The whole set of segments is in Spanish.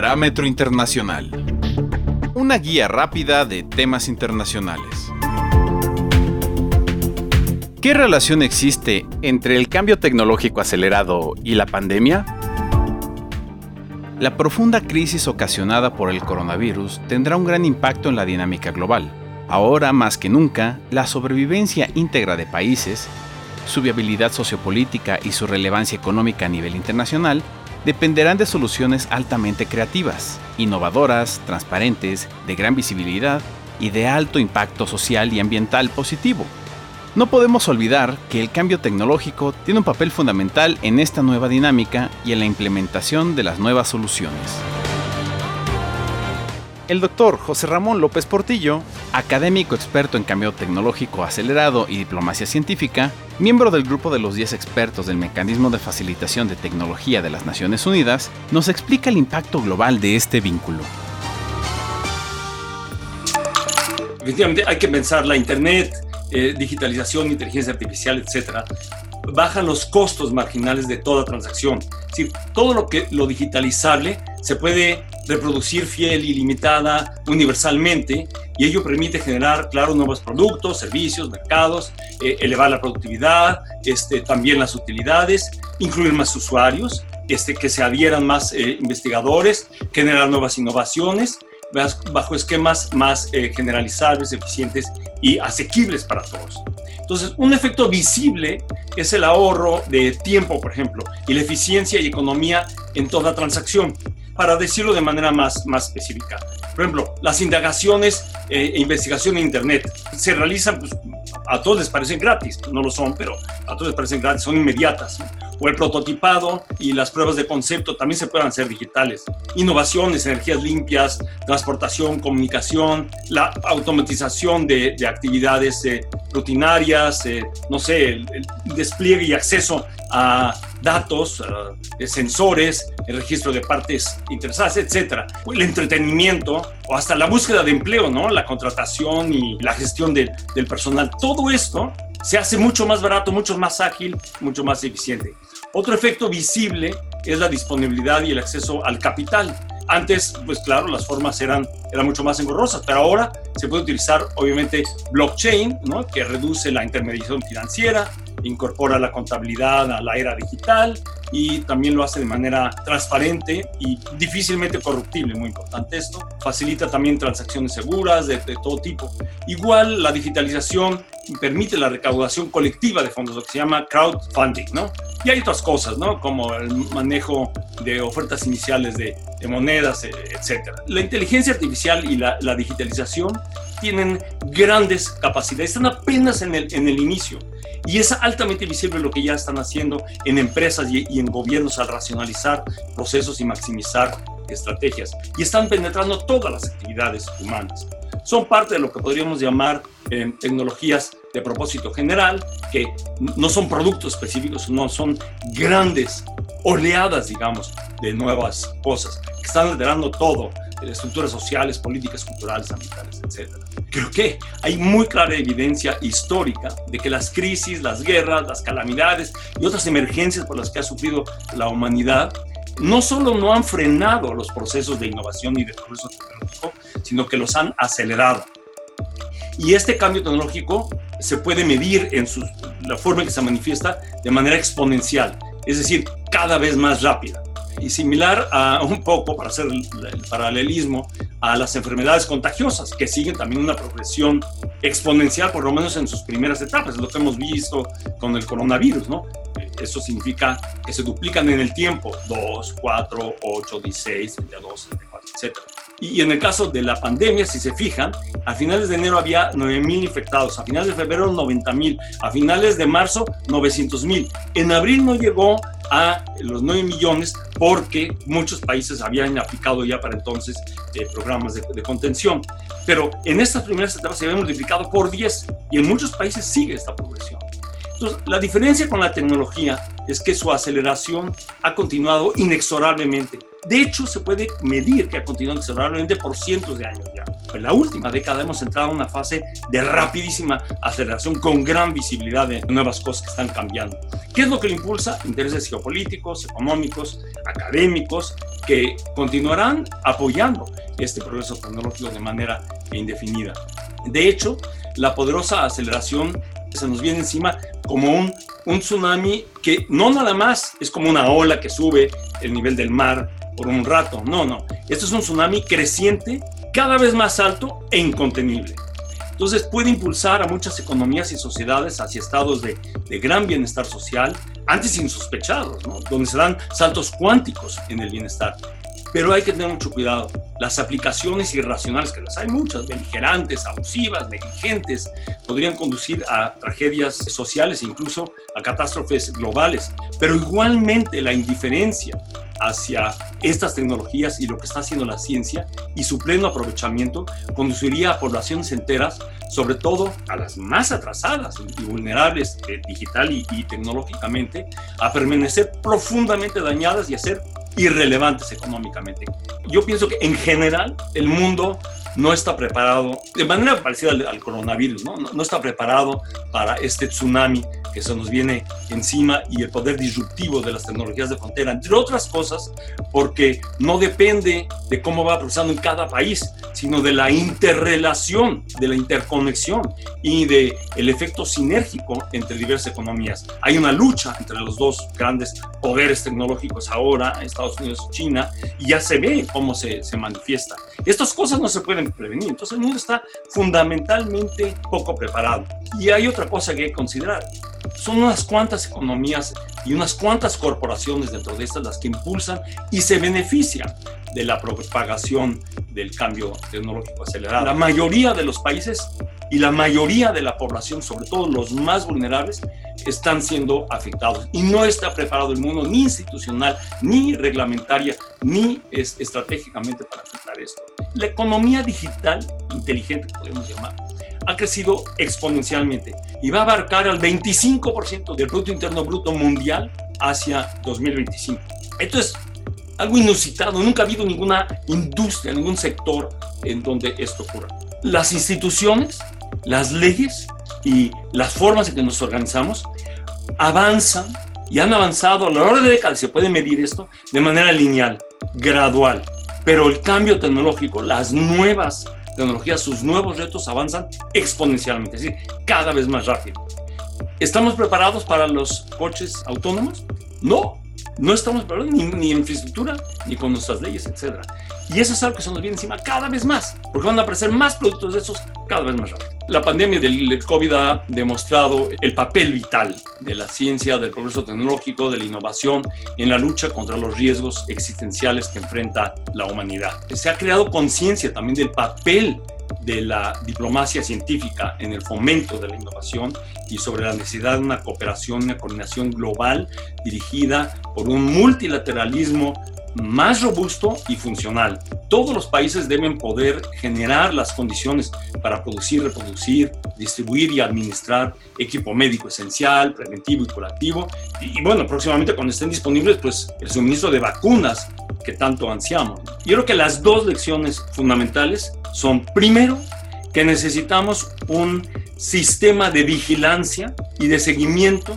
Parámetro Internacional. Una guía rápida de temas internacionales. ¿Qué relación existe entre el cambio tecnológico acelerado y la pandemia? La profunda crisis ocasionada por el coronavirus tendrá un gran impacto en la dinámica global. Ahora más que nunca, la sobrevivencia íntegra de países, su viabilidad sociopolítica y su relevancia económica a nivel internacional dependerán de soluciones altamente creativas, innovadoras, transparentes, de gran visibilidad y de alto impacto social y ambiental positivo. No podemos olvidar que el cambio tecnológico tiene un papel fundamental en esta nueva dinámica y en la implementación de las nuevas soluciones. El doctor José Ramón López Portillo, académico experto en cambio tecnológico acelerado y diplomacia científica, miembro del grupo de los 10 expertos del Mecanismo de Facilitación de Tecnología de las Naciones Unidas, nos explica el impacto global de este vínculo. Efectivamente, hay que pensar la Internet, eh, digitalización, inteligencia artificial, etcétera, bajan los costos marginales de toda transacción. Es decir, todo lo que lo digitalizable se puede reproducir fiel, ilimitada, universalmente, y ello permite generar, claro, nuevos productos, servicios, mercados, eh, elevar la productividad, este, también las utilidades, incluir más usuarios, este, que se adhieran más eh, investigadores, generar nuevas innovaciones bajo esquemas más generalizables, eficientes y asequibles para todos. Entonces, un efecto visible es el ahorro de tiempo, por ejemplo, y la eficiencia y economía en toda transacción. Para decirlo de manera más, más específica, por ejemplo, las indagaciones eh, e investigación en Internet se realizan, pues, a todos les parecen gratis, no lo son, pero a todos les parecen gratis, son inmediatas o el prototipado y las pruebas de concepto también se puedan hacer digitales. Innovaciones, energías limpias, transportación, comunicación, la automatización de, actividades eh, rutinarias, eh, no sé, el, despliegue y acceso a datos, sensores, el registro de partes interesadas, etcétera. El entretenimiento o hasta la búsqueda de empleo, ¿no? La contratación y la gestión del personal. Todo esto se hace mucho más barato, mucho más ágil, mucho más eficiente. Otro efecto visible es la disponibilidad y el acceso al capital. Antes, pues claro, las formas eran, eran mucho más engorrosas, pero ahora se puede utilizar obviamente blockchain, ¿no? que reduce la intermediación financiera, incorpora la contabilidad a la era digital y también lo hace de manera transparente y difícilmente corruptible, muy importante esto. Facilita también transacciones seguras de, todo tipo. Igual la digitalización permite la recaudación colectiva de fondos, lo que se llama crowdfunding, ¿no? Y hay otras cosas, ¿no? Como el manejo de ofertas iniciales de, monedas, e, etc. La inteligencia artificial y la, digitalización tienen grandes capacidades, están apenas en el, en el inicio. Y es altamente visible lo que ya están haciendo en empresas y, en gobiernos al racionalizar procesos y maximizar estrategias. Y están penetrando todas las actividades humanas son parte de lo que podríamos llamar eh, tecnologías de propósito general, que no son productos específicos, no son grandes oleadas, digamos, de nuevas cosas, que están alterando todo, estructuras sociales, políticas, culturales, ambientales, etc. Creo que hay muy clara evidencia histórica de que las crisis, las guerras, las calamidades y otras emergencias por las que ha sufrido la humanidad no solo no han frenado los procesos de innovación y de progreso tecnológico, sino que los han acelerado. Y este cambio tecnológico se puede medir en la forma en que se manifiesta de manera exponencial, es decir, cada vez más rápida. Y similar a un poco, para hacer el, el paralelismo, a las enfermedades contagiosas, que siguen también una progresión exponencial, por lo menos en sus primeras etapas, lo que hemos visto con el coronavirus, ¿no? Eso significa que se duplican en el tiempo, 2, 4, 8, 16, 22, 24, etc. Y en el caso de la pandemia, si se fijan, a finales de enero había 9.000 infectados, a finales de febrero 90.000, a finales de marzo 900.000. En abril no llegó a los 9 millones porque muchos países habían aplicado ya para entonces eh, programas de, de, contención. Pero en estas primeras etapas se había multiplicado por 10 y en muchos países sigue esta progresión. Entonces, la diferencia con la tecnología es que su aceleración ha continuado inexorablemente. De hecho, se puede medir que ha continuado inexorablemente por cientos de años ya. En la última década hemos entrado en una fase de rapidísima aceleración con gran visibilidad de nuevas cosas que están cambiando. ¿Qué es lo que lo impulsa? Intereses geopolíticos, económicos, académicos, que continuarán apoyando este progreso tecnológico de manera indefinida. De hecho, la poderosa aceleración se nos viene encima como un, un tsunami que no nada más es como una ola que sube el nivel del mar por un rato, no, no, esto es un tsunami creciente, cada vez más alto e incontenible. Entonces puede impulsar a muchas economías y sociedades hacia estados de, de gran bienestar social, antes insospechados, ¿no? donde se dan saltos cuánticos en el bienestar. Pero hay que tener mucho cuidado. Las aplicaciones irracionales, que las hay muchas, beligerantes, abusivas, negligentes, podrían conducir a tragedias sociales e incluso a catástrofes globales. Pero igualmente la indiferencia hacia estas tecnologías y lo que está haciendo la ciencia y su pleno aprovechamiento conduciría a poblaciones enteras, sobre todo a las más atrasadas y vulnerables eh, digital y, y tecnológicamente, a permanecer profundamente dañadas y a ser irrelevantes económicamente. Yo pienso que en general el mundo no está preparado, de manera parecida al, coronavirus, ¿no? ¿no? está preparado para este tsunami que se nos viene encima y el poder disruptivo de las tecnologías de frontera, entre otras cosas, porque no depende de cómo va procesando en cada país, sino de la interrelación, de la interconexión y de el efecto sinérgico entre diversas economías. Hay una lucha entre los dos grandes poderes tecnológicos ahora, Estados Unidos y China, y ya se ve cómo se, se manifiesta. Estas cosas no se pueden prevenir, entonces el mundo está fundamentalmente poco preparado. Y hay otra cosa que que considerar. Son unas cuantas economías y unas cuantas corporaciones dentro de estas las que impulsan y se benefician de la propagación del cambio tecnológico acelerado. La mayoría de los países y la mayoría de la población, sobre todo los más vulnerables, están siendo afectados. Y no está preparado el mundo ni institucional, ni reglamentaria, ni es, estratégicamente para afectar esto. La economía digital inteligente, podemos llamar, ha crecido exponencialmente y va a abarcar al 25% del Producto Interno Bruto Mundial hacia 2025. Esto es algo inusitado, nunca ha habido ninguna industria, ningún sector en donde esto ocurra. Las instituciones, las leyes y las formas en que nos organizamos avanzan y han avanzado a lo largo de décadas, se puede medir esto de manera lineal, gradual. Pero el cambio tecnológico, las nuevas tecnologías, sus nuevos retos avanzan exponencialmente, es decir, cada vez más rápido. ¿Estamos preparados para los coches autónomos? No, no estamos preparados ni, ni en infraestructura, ni con nuestras leyes, etc. Y eso es algo que se nos viene encima cada vez más, porque van a aparecer más productos de esos cada vez más rápido. La pandemia del COVID ha demostrado el papel vital de la ciencia, del progreso tecnológico, de la innovación en la lucha contra los riesgos existenciales que enfrenta la humanidad. Se ha creado conciencia también del papel de la diplomacia científica en el fomento de la innovación y sobre la necesidad de una cooperación, una coordinación global dirigida por un multilateralismo más robusto y funcional. Todos los países deben poder generar las condiciones para producir, reproducir, distribuir y administrar equipo médico esencial, preventivo y curativo. Y, bueno, próximamente cuando estén disponibles, pues el suministro de vacunas que tanto ansiamos. Yo creo que las dos lecciones fundamentales son, primero, que necesitamos un sistema de vigilancia y de seguimiento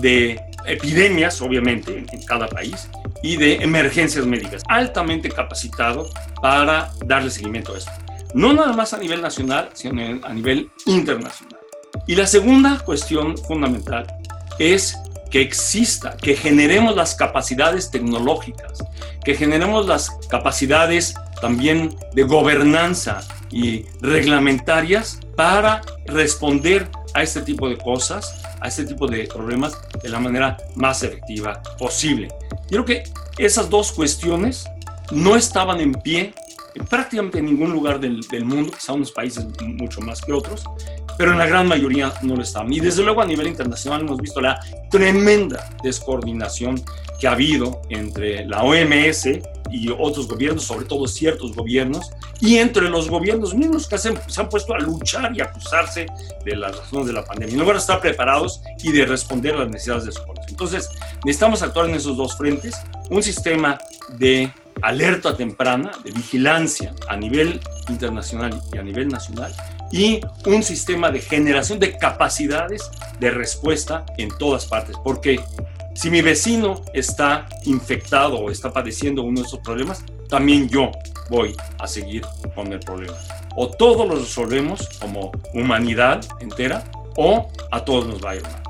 de epidemias, obviamente, en cada país, y de emergencias médicas, altamente capacitado para darle seguimiento a esto. No nada más a nivel nacional, sino a nivel internacional. Y la segunda cuestión fundamental es que exista, que generemos las capacidades tecnológicas, que generemos las capacidades también de gobernanza y reglamentarias para responder a este tipo de cosas, a este tipo de problemas de la manera más efectiva posible. Yo creo que esas dos cuestiones no estaban en pie en prácticamente ningún lugar del, del mundo, quizá unos países mucho más que otros, pero en la gran mayoría no lo estaban. Y desde luego a nivel internacional hemos visto la tremenda descoordinación que ha habido entre la OMS y otros gobiernos, sobre todo ciertos gobiernos, y entre los gobiernos mismos que se se han puesto a luchar y acusarse de las razones de la pandemia, en lugar de estar preparados y de responder a las necesidades de su. Entonces, necesitamos actuar en esos dos frentes, un sistema de alerta temprana, de vigilancia a nivel internacional y a nivel nacional, y un sistema de generación de capacidades de respuesta en todas partes, porque Si mi vecino está infectado o está padeciendo uno de esos problemas, también yo voy a seguir con el problema. O todos lo resolvemos como humanidad entera o a todos nos va a ir mal.